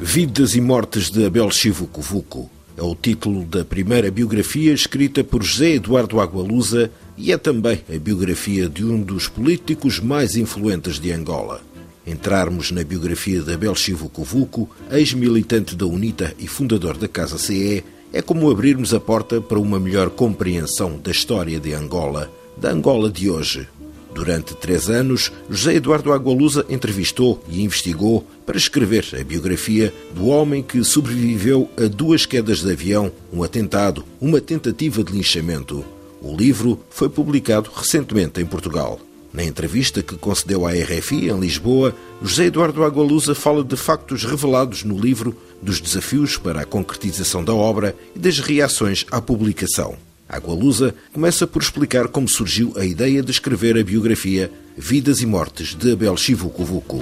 Vidas e Mortes de Abel Chivucovuco é o título da primeira biografia escrita por José Eduardo Agualusa e é também a biografia de um dos políticos mais influentes de Angola. Entrarmos na biografia de Abel Chivucovuco, ex-militante da UNITA e fundador da Casa CE, é como abrirmos a porta para uma melhor compreensão da história de Angola, da Angola de hoje, Durante três anos, José Eduardo Agualusa entrevistou e investigou para escrever a biografia do homem que sobreviveu a duas quedas de avião, um atentado, uma tentativa de linchamento. O livro foi publicado recentemente em Portugal. Na entrevista que concedeu à RFI em Lisboa, José Eduardo Agualusa fala de factos revelados no livro, dos desafios para a concretização da obra e das reações à publicação. Agualusa começa por explicar como surgiu a ideia de escrever a biografia Vidas e Mortes de Abel Chivucovuco.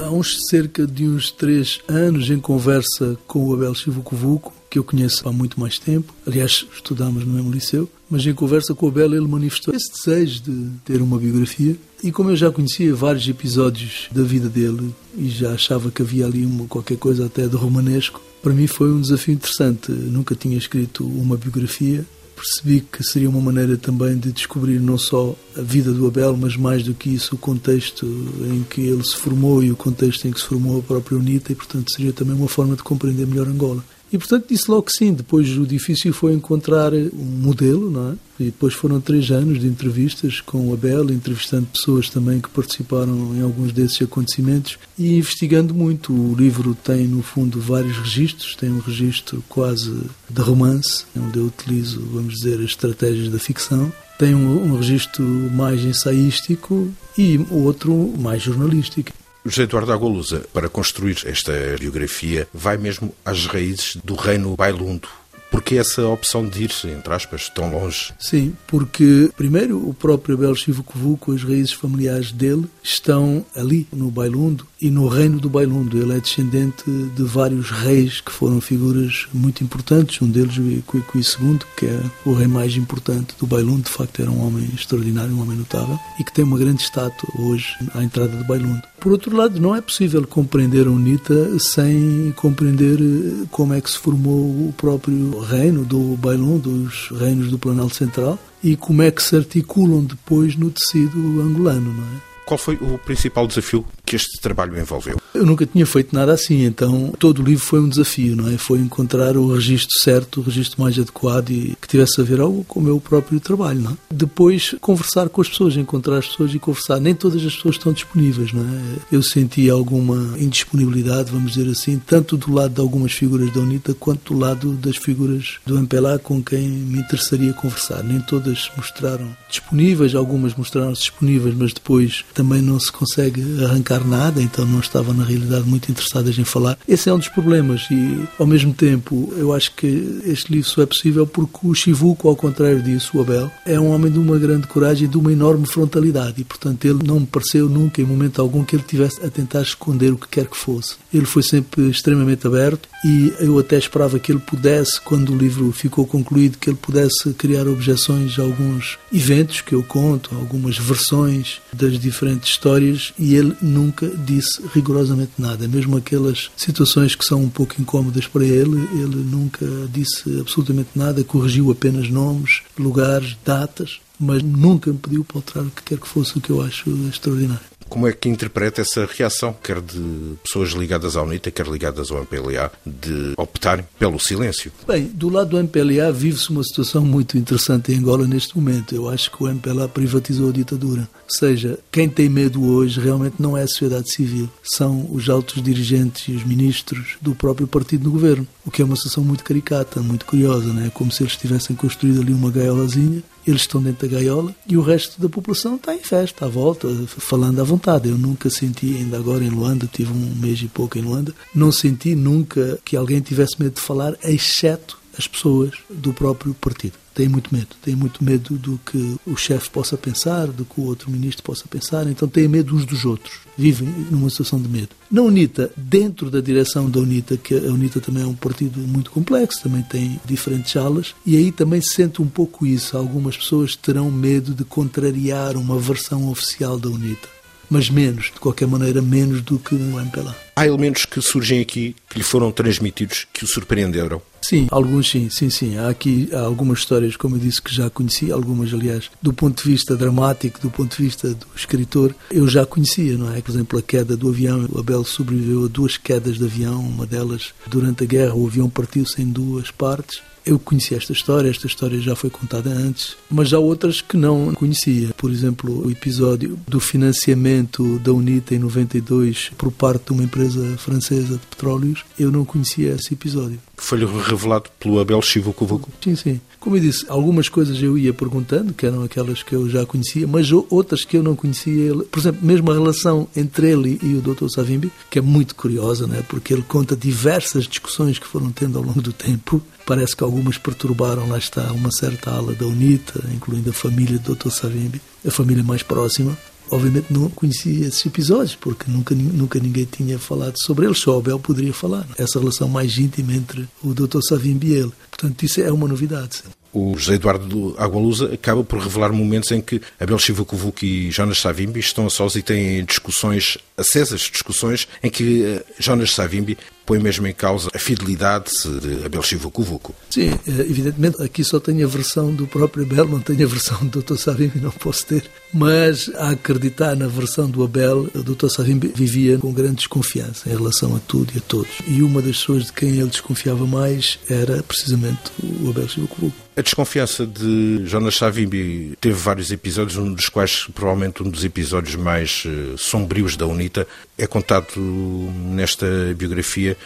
Há uns cerca de uns três anos, em conversa com o Abel Chivucovuco, que eu conheço há muito mais tempo, aliás, estudámos no mesmo liceu, mas em conversa com o Abel ele manifestou esse desejo de ter uma biografia. E como eu já conhecia vários episódios da vida dele e já achava que havia ali uma, qualquer coisa até de romanesco, para mim foi um desafio interessante. Nunca tinha escrito uma biografia. Percebi que seria uma maneira também de descobrir não só a vida do Abel, mas mais do que isso, o contexto em que ele se formou e o contexto em que se formou a própria UNITA, e portanto seria também uma forma de compreender melhor Angola. E portanto disse logo que sim. Depois o difícil foi encontrar um modelo, não é? E depois foram três anos de entrevistas com o Abel, entrevistando pessoas também que participaram em alguns desses acontecimentos e investigando muito. O livro tem, no fundo, vários registros. Tem um registro quase de romance, onde eu utilizo, vamos dizer, as estratégias da ficção. Tem um, um registro mais ensaístico e outro mais jornalístico. José Eduardo Agualusa, para construir esta biografia, vai mesmo às raízes do reino bailundo. Porque essa opção de ir, entre aspas, tão longe? Sim, porque, primeiro, o próprio Abel Chivucovuco, as raízes familiares dele, estão ali, no Bailundo, e no reino do Bailundo. Ele é descendente de vários reis que foram figuras muito importantes. Um deles, Cuicui II, que é o rei mais importante do Bailundo. De facto, era um homem extraordinário, um homem notável e que tem uma grande estátua hoje à entrada do Bailundo. Por outro lado, não é possível compreender a UNITA sem compreender eh, como é que se formou o próprio reino do Bailundo, os reinos do Planalto Central e como é que se articulam depois no tecido angolano, não é? Qual foi o principal desafio que este trabalho envolveu? Eu nunca tinha feito nada assim, então todo o livro foi um desafio, não é? Foi encontrar o registro certo, o registro mais adequado e que tivesse a ver algo com o meu próprio trabalho, não é? Depois conversar com as pessoas, encontrar as pessoas e conversar. Nem todas as pessoas estão disponíveis, não é? Eu senti alguma indisponibilidade, vamos dizer assim, tanto do lado de algumas figuras da UNITA quanto do lado das figuras do MPLA com quem me interessaria conversar. Nem todas mostraram disponíveis, algumas mostraram-se disponíveis, mas depois também não se consegue arrancar nada, então não estavam na realidade muito interessadas em falar. Esse é um dos problemas e, ao mesmo tempo, eu acho que este livro só é possível porque o Chivuco, ao contrário disso, o Abel, é um homem de uma grande coragem e de uma enorme frontalidade e, portanto, ele não me pareceu nunca, em momento algum, que ele tivesse a tentar esconder o que quer que fosse. Ele foi sempre extremamente aberto e eu até esperava que ele pudesse, quando o livro ficou concluído, que ele pudesse criar objeções a alguns eventos que eu conto, algumas versões das diferentes histórias e ele nunca disse rigorosamente nada. Mesmo aquelas situações que são um pouco incómodas para ele, ele nunca disse absolutamente nada, corrigiu apenas nomes, lugares, datas, mas nunca me pediu para alterar o que quer que fosse, o que eu acho extraordinário. Como é que interpreta essa reação, quer de pessoas ligadas à UNITA, quer ligadas ao MPLA, de optarem pelo silêncio? Bem, do lado do MPLA vive-se uma situação muito interessante em Angola neste momento. Eu acho que o MPLA privatizou a ditadura. Ou seja, quem tem medo hoje realmente não é a sociedade civil, são os altos dirigentes e os ministros do próprio partido no governo, o que é uma situação muito caricata, muito curiosa, não é? Como se eles tivessem construído ali uma gaiolazinha eles estão dentro da gaiola e o resto da população está em festa, à volta, falando à vontade. Eu nunca senti, ainda agora em Luanda, tive um mês e pouco em Luanda, não senti nunca que alguém tivesse medo de falar, exceto as pessoas do próprio partido tem muito medo. Tem muito medo do que o chefe possa pensar, do que o outro ministro possa pensar, então têm medo uns dos outros. Vivem numa situação de medo. Na UNITA, dentro da direção da UNITA, que a UNITA também é um partido muito complexo, também tem diferentes alas, e aí também se sente um pouco isso. Algumas pessoas terão medo de contrariar uma versão oficial da UNITA mas menos, de qualquer maneira, menos do que no MPLA. Há elementos que surgem aqui que lhe foram transmitidos que o surpreenderam? Sim, alguns sim, sim, sim. Há aqui há algumas histórias, como eu disse, que já conheci, algumas, aliás, do ponto de vista dramático, do ponto de vista do escritor, eu já conhecia, não é? Por exemplo, a queda do avião. O Abel sobreviveu a duas quedas de avião, uma delas durante a guerra, o avião partiu-se em duas partes eu conhecia esta história, esta história já foi contada antes, mas há outras que não conhecia. Por exemplo, o episódio do financiamento da UNITA em 92 por parte de uma empresa francesa de petróleos, eu não conhecia esse episódio. Foi-lhe revelado pelo Abel Chivucovuco? Sim, sim. Como eu disse, algumas coisas eu ia perguntando, que eram aquelas que eu já conhecia, mas outras que eu não conhecia. Por exemplo, mesmo a relação entre ele e o Dr. Savimbi, que é muito curiosa, né? porque ele conta diversas discussões que foram tendo ao longo do tempo. Parece que algumas perturbaram, lá está, uma certa ala da UNITA, incluindo a família do Dr. Savimbi, a família mais próxima. Obviamente não conhecia esses episódios, porque nunca, nunca ninguém tinha falado sobre eles, só Abel poderia falar. Essa relação mais íntima entre o Dr. Savimbi e ele. Portanto, isso é uma novidade. O José Eduardo Agualusa acaba por revelar momentos em que Abel Chivucovuc e Jonas Savimbi estão a sós e têm discussões, acesas discussões, em que eh, Jonas Savimbi põe mesmo em causa a fidelidade de Abel Chivucovuco. Sim, eh, evidentemente aqui só tenho a versão do próprio Abel, não tenho a versão do Dr. Savimbi, não posso ter. Mas a acreditar na versão do Abel, o Dr. Savimbi vivia com grande desconfiança em relação a tudo e a todos. E uma das pessoas de quem ele desconfiava mais era precisamente o Abel Chivucovuco. A desconfiança de Jonas Savimbi teve vários episódios, um dos quais, provavelmente, um dos episódios mais eh, sombrios da UNITA. É contado nesta biografia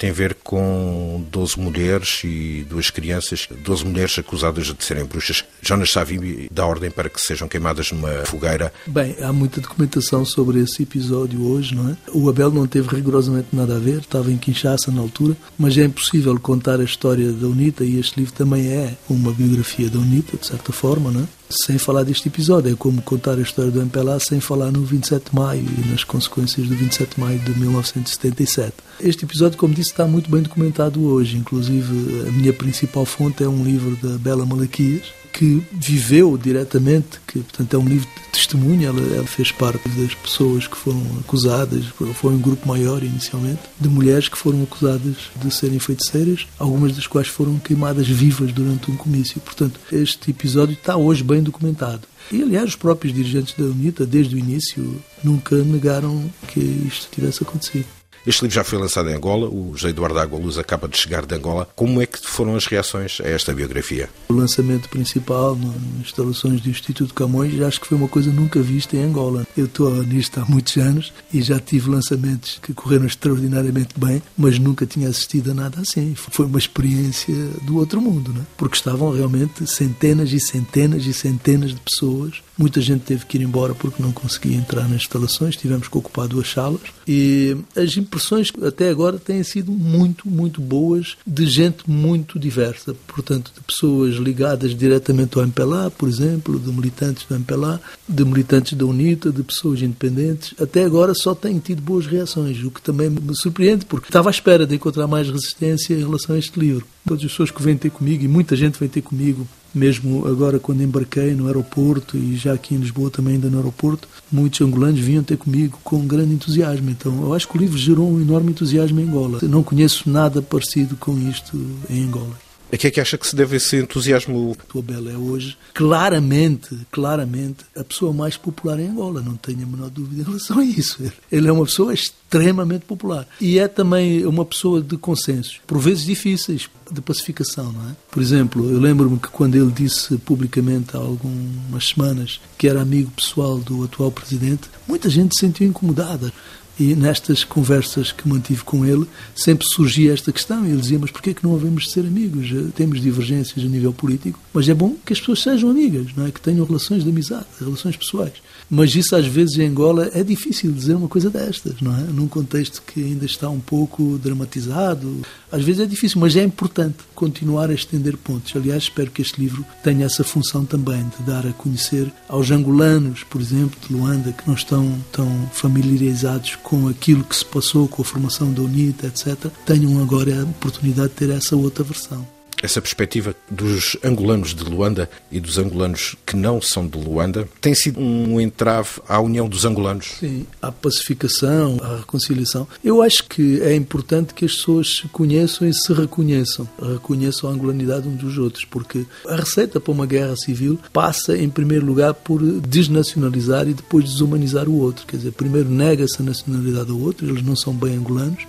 tem a ver com 12 mulheres e duas crianças, 12 mulheres acusadas de serem bruxas. Jonas Savimbi dá ordem para que sejam queimadas numa fogueira. Bem, há muita documentação sobre esse episódio hoje, não é? O Abel não teve rigorosamente nada a ver, estava em Kinshasa na altura, mas é impossível contar a história da UNITA e este livro também é uma biografia da UNITA, de certa forma, não é? Sem falar deste episódio. É como contar a história do MPLA sem falar no 27 de maio e nas consequências do 27 de maio de 1977. Este episódio, como disse, está muito bem documentado hoje. Inclusive, a minha principal fonte é um livro da Bela Malaquias, que viveu diretamente, que portanto é um livro de testemunha, ela, ela, fez parte das pessoas que foram acusadas, foi um grupo maior inicialmente, de mulheres que foram acusadas de serem feiticeiras, algumas das quais foram queimadas vivas durante um comício. Portanto, este episódio está hoje bem documentado. E, aliás, os próprios dirigentes da UNITA, desde o início, nunca negaram que isto tivesse acontecido. Este livro já foi lançado em Angola, o José Eduardo Agualuz acaba de chegar de Angola. Como é que foram as reações a esta biografia? O lançamento principal nas instalações do Instituto Camões acho que foi uma coisa nunca vista em Angola. Eu estou nisto há muitos anos e já tive lançamentos que correram extraordinariamente bem, mas nunca tinha assistido a nada assim. Foi uma experiência do outro mundo, é? porque estavam realmente centenas e centenas e centenas de pessoas Muita gente teve que ir embora porque não conseguia entrar nas instalações, tivemos que ocupar duas salas e as impressões até agora têm sido muito, muito boas de gente muito diversa, portanto, de pessoas ligadas diretamente ao MPLA, por exemplo, de militantes do MPLA, de militantes da UNITA, de pessoas independentes. Até agora só têm tido boas reações, o que também me surpreende, porque estava à espera de encontrar mais resistência em relação a este livro. Todas as pessoas que vêm ter comigo, e muita gente vem ter comigo, mesmo agora quando embarquei no aeroporto e já aqui em Lisboa também ainda no aeroporto, muitos angolanos vinham ter comigo com grande entusiasmo. Então eu acho que o livro gerou um enorme entusiasmo em Angola. Eu não conheço nada parecido com isto em Angola. A que é que acha que se deve esse entusiasmo? O Abel é hoje, claramente, claramente, a pessoa mais popular em Angola. Não tenho a menor dúvida em relação a isso. Ele é uma pessoa extremamente popular. E é também uma pessoa de consensos, por vezes difíceis, de pacificação, não é? Por exemplo, eu lembro-me que quando ele disse publicamente há algumas semanas que era amigo pessoal do atual presidente, muita gente se sentiu incomodada. E nestas conversas que mantive com ele, sempre surgia esta questão. Ele dizia: Mas porquê que não havemos de ser amigos? Temos divergências a nível político, mas é bom que as pessoas sejam amigas, não é? que tenham relações de amizade, relações pessoais. Mas isso, às vezes, em Angola é difícil dizer uma coisa destas, não é? Num contexto que ainda está um pouco dramatizado. Às vezes é difícil, mas é importante continuar a estender pontos. Aliás, espero que este livro tenha essa função também, de dar a conhecer aos angolanos, por exemplo, de Luanda, que não estão tão familiarizados com aquilo que se passou com a formação da UNITA, etc., tenham agora a oportunidade de ter essa outra versão. Essa perspectiva dos angolanos de Luanda e dos angolanos que não são de Luanda tem sido um entrave à união dos angolanos? Sim, à pacificação, à reconciliação. Eu acho que é importante que as pessoas se conheçam e se reconheçam, reconheçam a angolanidade uns dos outros, porque a receita para uma guerra civil passa, em primeiro lugar, por desnacionalizar e depois desumanizar o outro. Quer dizer, primeiro nega-se a nacionalidade ao outro, eles não são bem angolanos,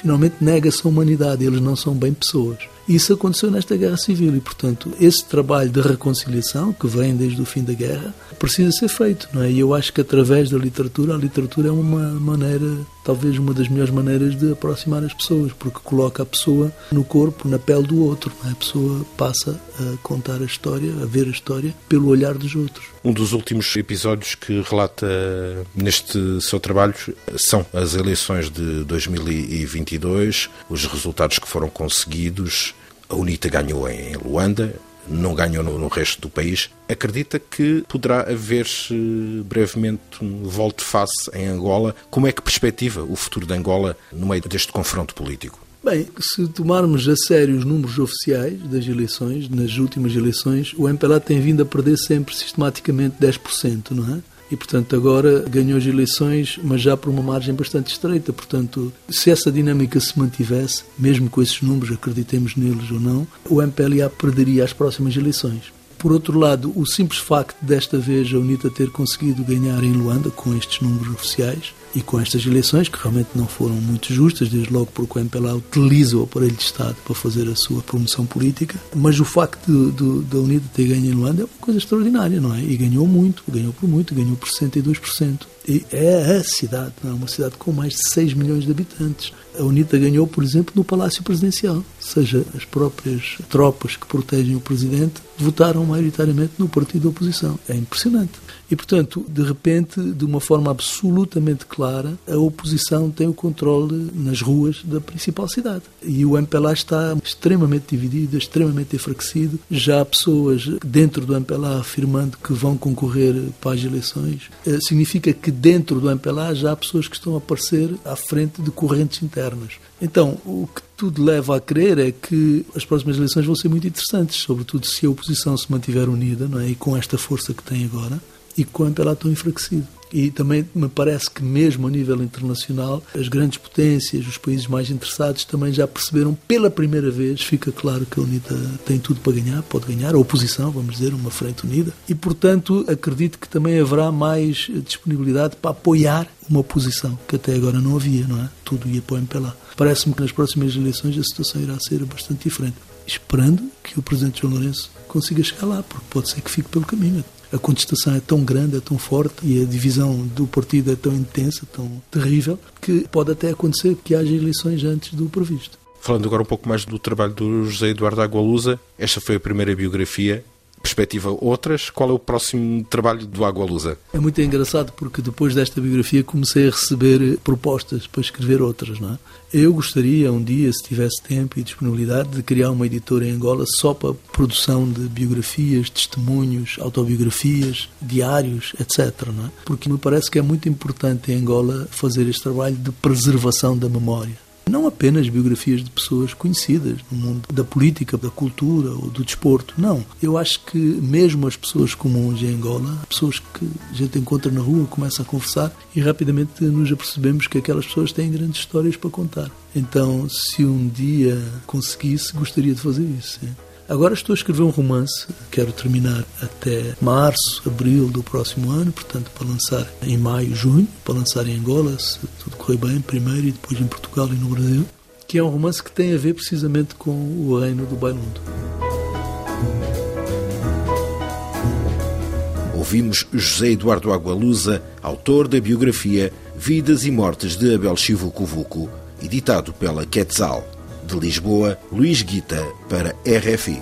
finalmente nega-se a humanidade, eles não são bem pessoas. Isso aconteceu nesta guerra civil e, portanto, esse trabalho de reconciliação, que vem desde o fim da guerra, precisa ser feito. Não é? E eu acho que através da literatura, a literatura é uma maneira, talvez uma das melhores maneiras de aproximar as pessoas, porque coloca a pessoa no corpo, na pele do outro. É? A pessoa passa a contar a história, a ver a história, pelo olhar dos outros. Um dos últimos episódios que relata neste seu trabalho são as eleições de 2022, os resultados que foram conseguidos a UNITA ganhou em Luanda, não ganhou no, no, resto do país. Acredita que poderá haver brevemente um volte-face em Angola? Como é que perspectiva o futuro de Angola no meio deste confronto político? Bem, se tomarmos a sério os números oficiais das eleições, nas últimas eleições, o MPLA tem vindo a perder sempre sistematicamente 10%, não é? E, portanto, agora ganhou as eleições, mas já por uma margem bastante estreita. Portanto, se essa dinâmica se mantivesse, mesmo com esses números, acreditemos neles ou não, o MPLA perderia as próximas eleições. Por outro lado, o simples facto desta vez a UNITA ter conseguido ganhar em Luanda, com estes números oficiais, e com estas eleições, que realmente não foram muito justas, desde logo porque o MPLA utiliza o aparelho de Estado para fazer a sua promoção política, mas o facto de, de, da UNITA ter ganho em Luanda é uma coisa extraordinária, não é? E ganhou muito, ganhou por muito, ganhou por 62%. E é a cidade, não é? uma cidade com mais de 6 milhões de habitantes. A UNITA ganhou, por exemplo, no Palácio Presidencial, ou seja, as próprias tropas que protegem o Presidente votaram maioritariamente no partido da oposição. É impressionante. E, portanto, de repente, de uma forma absolutamente clara, a oposição tem o controle nas ruas da principal cidade. E o MPLA está extremamente dividido, extremamente enfraquecido. Já há pessoas dentro do MPLA afirmando que vão concorrer para as eleições. Eh, significa que dentro do MPLA já há pessoas que estão a aparecer à frente de correntes internas. Então, o que tudo leva a crer é que as próximas eleições vão ser muito interessantes, sobretudo se a oposição se mantiver unida não é? e com esta força que tem agora e quanto ela tão enfraquecido. E também me parece que, mesmo a nível internacional, as grandes potências, os países mais interessados, também já perceberam pela primeira vez. Fica claro que a UNITA tem tudo para ganhar, pode ganhar, a oposição, vamos dizer, uma frente unida. E, portanto, acredito que também haverá mais disponibilidade para apoiar uma oposição, que até agora não havia, não é? Tudo ia para o MPLA. Parece-me que nas próximas eleições a situação irá ser bastante diferente. Esperando que o Presidente João Lourenço consiga chegar lá, porque pode ser que fique pelo caminho a contestação é tão grande, é tão forte e a divisão do partido é tão intensa, tão terrível, que pode até acontecer que haja eleições antes do previsto. Falando agora um pouco mais do trabalho do José Eduardo Agualusa, esta foi a primeira biografia perspectiva outras? Qual é o próximo trabalho do Água Lusa? É muito engraçado porque depois desta biografia comecei a receber propostas para escrever outras, não é? Eu gostaria um dia, se tivesse tempo e disponibilidade, de criar uma editora em Angola só para produção de biografias, testemunhos, autobiografias, diários, etc. Não é? Porque me parece que é muito importante em Angola fazer este trabalho de preservação da memória não apenas biografias de pessoas conhecidas no mundo da política, da cultura ou do desporto. Não. Eu acho que mesmo as pessoas comuns em Angola, pessoas que a gente encontra na rua, começa a conversar e rapidamente nos apercebemos que aquelas pessoas têm grandes histórias para contar. Então, se um dia conseguisse, gostaria de fazer isso. Sim. Agora estou a escrever um romance, quero terminar até março, abril do próximo ano, portanto, para lançar em maio, junho, para lançar em Angola, se tudo correr bem, primeiro e depois em Portugal e no Brasil, que é um romance que tem a ver precisamente com o reino do Bailundo. Ouvimos José Eduardo Agualusa, autor da biografia Vidas e Mortes de Abel Chivuco Vuco, editado pela Quetzal de Lisboa, Luís Guita, para RFI.